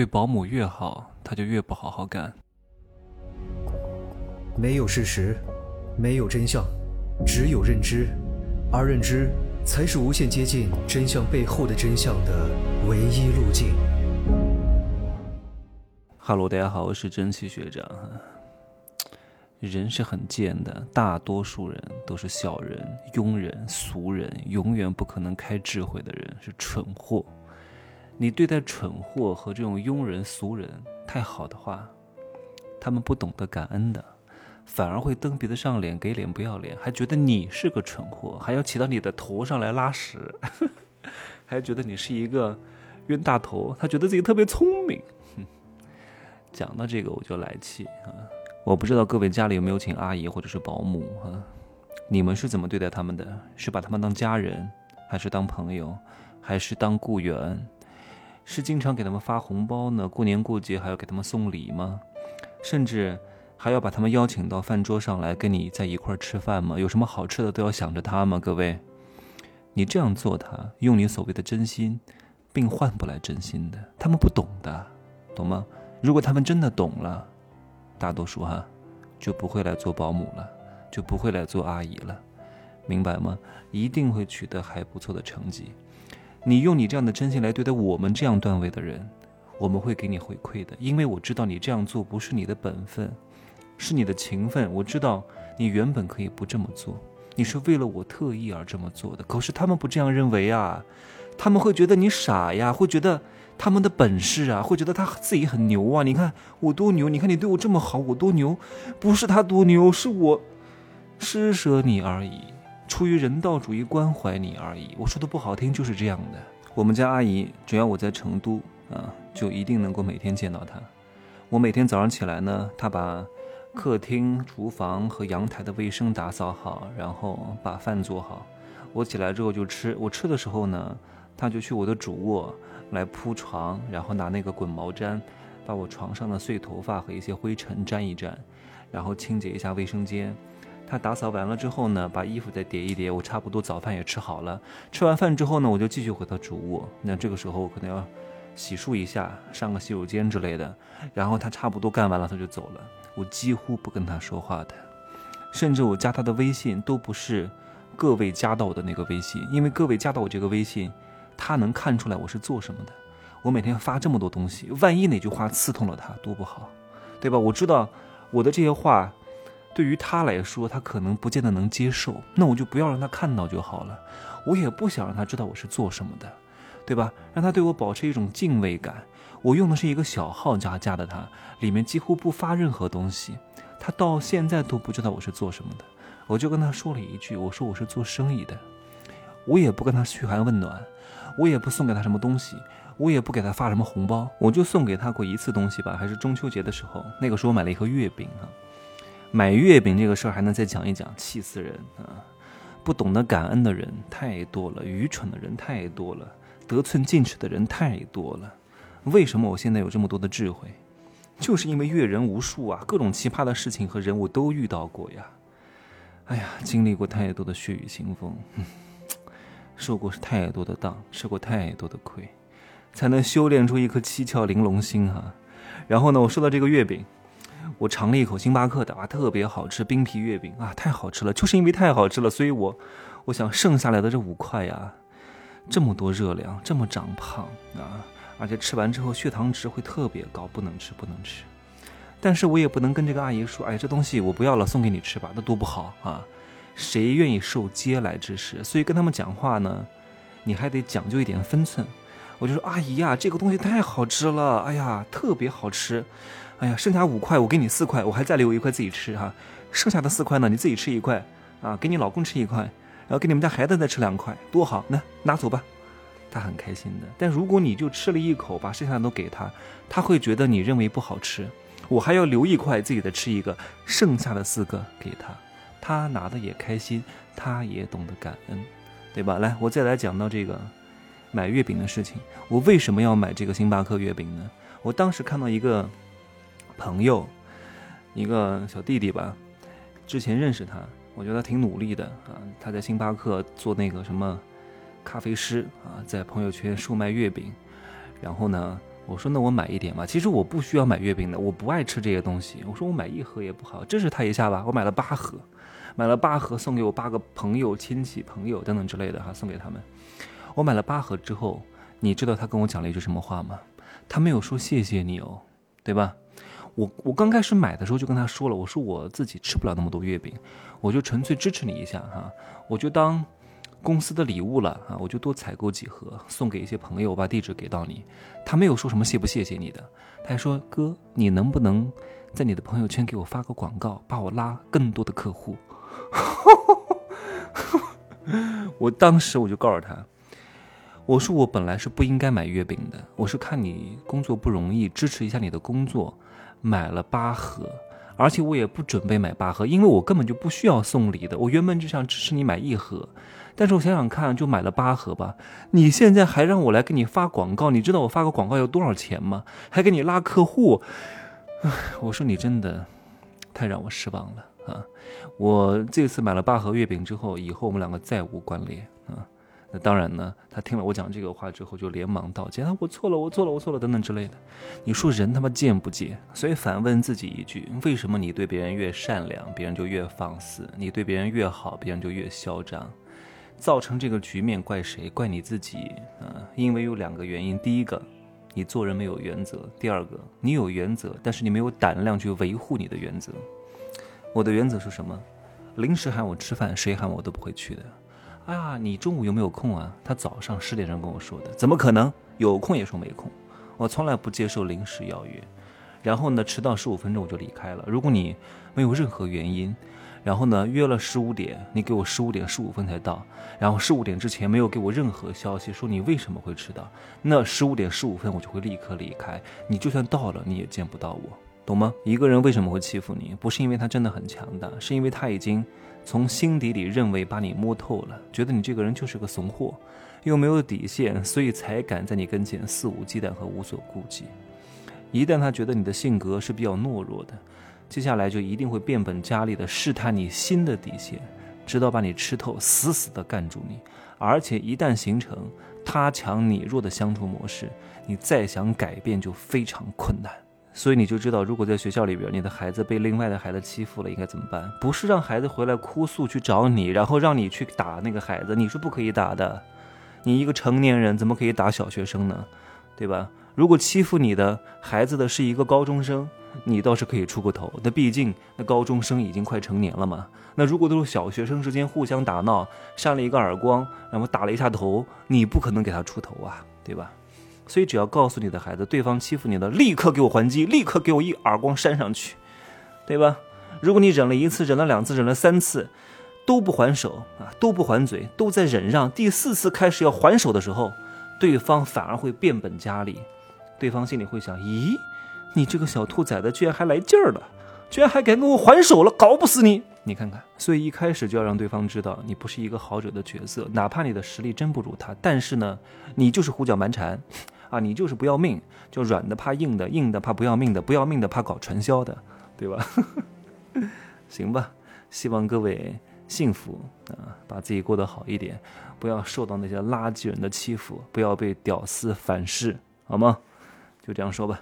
对保姆越好，他就越不好好干。没有事实，没有真相，只有认知，而认知才是无限接近真相背后的真相的唯一路径。哈喽，大家好，我是蒸汽学长。人是很贱的，大多数人都是小人、庸人、俗人，永远不可能开智慧的人，是蠢货。你对待蠢货和这种庸人俗人太好的话，他们不懂得感恩的，反而会蹬鼻子上脸，给脸不要脸，还觉得你是个蠢货，还要骑到你的头上来拉屎，还觉得你是一个冤大头，他觉得自己特别聪明。讲到这个我就来气啊！我不知道各位家里有没有请阿姨或者是保姆啊？你们是怎么对待他们的？是把他们当家人，还是当朋友，还是当雇员？是经常给他们发红包呢？过年过节还要给他们送礼吗？甚至还要把他们邀请到饭桌上来跟你在一块儿吃饭吗？有什么好吃的都要想着他吗？各位，你这样做，他用你所谓的真心，并换不来真心的。他们不懂的，懂吗？如果他们真的懂了，大多数哈就不会来做保姆了，就不会来做阿姨了，明白吗？一定会取得还不错的成绩。你用你这样的真心来对待我们这样段位的人，我们会给你回馈的，因为我知道你这样做不是你的本分，是你的情分。我知道你原本可以不这么做，你是为了我特意而这么做的。可是他们不这样认为啊，他们会觉得你傻呀，会觉得他们的本事啊，会觉得他自己很牛啊。你看我多牛，你看你对我这么好，我多牛，不是他多牛，是我施舍你而已。出于人道主义关怀你而已，我说的不好听就是这样的。我们家阿姨只要我在成都啊，就一定能够每天见到她。我每天早上起来呢，她把客厅、厨房和阳台的卫生打扫好，然后把饭做好。我起来之后就吃，我吃的时候呢，她就去我的主卧来铺床，然后拿那个滚毛毡把我床上的碎头发和一些灰尘沾一沾，然后清洁一下卫生间。他打扫完了之后呢，把衣服再叠一叠，我差不多早饭也吃好了。吃完饭之后呢，我就继续回到主卧。那这个时候我可能要洗漱一下，上个洗手间之类的。然后他差不多干完了，他就走了。我几乎不跟他说话的，甚至我加他的微信都不是各位加到我的那个微信，因为各位加到我这个微信，他能看出来我是做什么的。我每天发这么多东西，万一哪句话刺痛了他，多不好，对吧？我知道我的这些话。对于他来说，他可能不见得能接受，那我就不要让他看到就好了。我也不想让他知道我是做什么的，对吧？让他对我保持一种敬畏感。我用的是一个小号加加的他，里面几乎不发任何东西，他到现在都不知道我是做什么的。我就跟他说了一句，我说我是做生意的，我也不跟他嘘寒问暖，我也不送给他什么东西，我也不给他发什么红包，我就送给他过一次东西吧，还是中秋节的时候，那个时候我买了一盒月饼啊。买月饼这个事儿还能再讲一讲，气死人啊！不懂得感恩的人太多了，愚蠢的人太多了，得寸进尺的人太多了。为什么我现在有这么多的智慧？就是因为阅人无数啊，各种奇葩的事情和人物都遇到过呀。哎呀，经历过太多的血雨腥风，受过太多的当，吃过太多的亏，才能修炼出一颗七窍玲珑心哈。然后呢，我收到这个月饼。我尝了一口星巴克的啊，特别好吃，冰皮月饼啊，太好吃了！就是因为太好吃了，所以我，我想剩下来的这五块呀，这么多热量，这么长胖啊，而且吃完之后血糖值会特别高，不能吃，不能吃。但是我也不能跟这个阿姨说，哎，这东西我不要了，送给你吃吧，那多不好啊！谁愿意受嗟来之食？所以跟他们讲话呢，你还得讲究一点分寸。我就说，阿姨呀，这个东西太好吃了，哎呀，特别好吃。哎呀，剩下五块，我给你四块，我还再留一块自己吃哈。剩下的四块呢，你自己吃一块啊，给你老公吃一块，然后给你们家孩子再吃两块，多好！那拿走吧，他很开心的。但如果你就吃了一口，把剩下的都给他，他会觉得你认为不好吃。我还要留一块自己的吃一个，剩下的四个给他，他拿的也开心，他也懂得感恩，对吧？来，我再来讲到这个买月饼的事情。我为什么要买这个星巴克月饼呢？我当时看到一个。朋友，一个小弟弟吧，之前认识他，我觉得他挺努力的啊。他在星巴克做那个什么咖啡师啊，在朋友圈售卖月饼，然后呢，我说那我买一点吧。其实我不需要买月饼的，我不爱吃这些东西。我说我买一盒也不好，支持他一下吧。我买了八盒，买了八盒送给我八个朋友、亲戚、朋友等等之类的哈，送给他们。我买了八盒之后，你知道他跟我讲了一句什么话吗？他没有说谢谢你哦，对吧？我我刚开始买的时候就跟他说了，我说我自己吃不了那么多月饼，我就纯粹支持你一下哈，我就当。公司的礼物了啊，我就多采购几盒送给一些朋友，我把地址给到你。他没有说什么谢不谢谢你的，他还说哥，你能不能在你的朋友圈给我发个广告，把我拉更多的客户？我当时我就告诉他，我说我本来是不应该买月饼的，我是看你工作不容易，支持一下你的工作，买了八盒，而且我也不准备买八盒，因为我根本就不需要送礼的，我原本就想支持你买一盒。但是我想想看，就买了八盒吧。你现在还让我来给你发广告，你知道我发个广告要多少钱吗？还给你拉客户，唉我说你真的太让我失望了啊！我这次买了八盒月饼之后，以后我们两个再无关联啊。那当然呢，他听了我讲这个话之后，就连忙道歉啊，我错了，我错了，我错了，等等之类的。你说人他妈贱不贱？所以反问自己一句：为什么你对别人越善良，别人就越放肆；你对别人越好，别人就越嚣张？造成这个局面怪谁？怪你自己啊！因为有两个原因：第一个，你做人没有原则；第二个，你有原则，但是你没有胆量去维护你的原则。我的原则是什么？临时喊我吃饭，谁喊我都不会去的。哎呀，你中午有没有空啊？他早上十点钟跟我说的，怎么可能？有空也说没空。我从来不接受临时邀约，然后呢，迟到十五分钟我就离开了。如果你没有任何原因。然后呢，约了十五点，你给我十五点十五分才到，然后十五点之前没有给我任何消息，说你为什么会迟到，那十五点十五分我就会立刻离开，你就算到了，你也见不到我，懂吗？一个人为什么会欺负你，不是因为他真的很强大，是因为他已经从心底里认为把你摸透了，觉得你这个人就是个怂货，又没有底线，所以才敢在你跟前肆无忌惮和无所顾忌。一旦他觉得你的性格是比较懦弱的。接下来就一定会变本加厉的试探你新的底线，直到把你吃透，死死的干住你。而且一旦形成他强你弱的相处模式，你再想改变就非常困难。所以你就知道，如果在学校里边，你的孩子被另外的孩子欺负了，应该怎么办？不是让孩子回来哭诉去找你，然后让你去打那个孩子，你是不可以打的。你一个成年人怎么可以打小学生呢？对吧？如果欺负你的孩子的是一个高中生。你倒是可以出个头，那毕竟那高中生已经快成年了嘛。那如果都是小学生之间互相打闹，扇了一个耳光，然后打了一下头，你不可能给他出头啊，对吧？所以只要告诉你的孩子，对方欺负你的，立刻给我还击，立刻给我一耳光扇上去，对吧？如果你忍了一次，忍了两次，忍了三次，都不还手啊，都不还嘴，都在忍让，第四次开始要还手的时候，对方反而会变本加厉，对方心里会想，咦？你这个小兔崽子居然还来劲儿了，居然还敢跟我还手了，搞不死你！你看看，所以一开始就要让对方知道你不是一个好惹的角色，哪怕你的实力真不如他，但是呢，你就是胡搅蛮缠，啊，你就是不要命，就软的怕硬的，硬的怕不要命的，不要命的怕搞传销的，对吧？行吧，希望各位幸福啊，把自己过得好一点，不要受到那些垃圾人的欺负，不要被屌丝反噬，好吗？就这样说吧。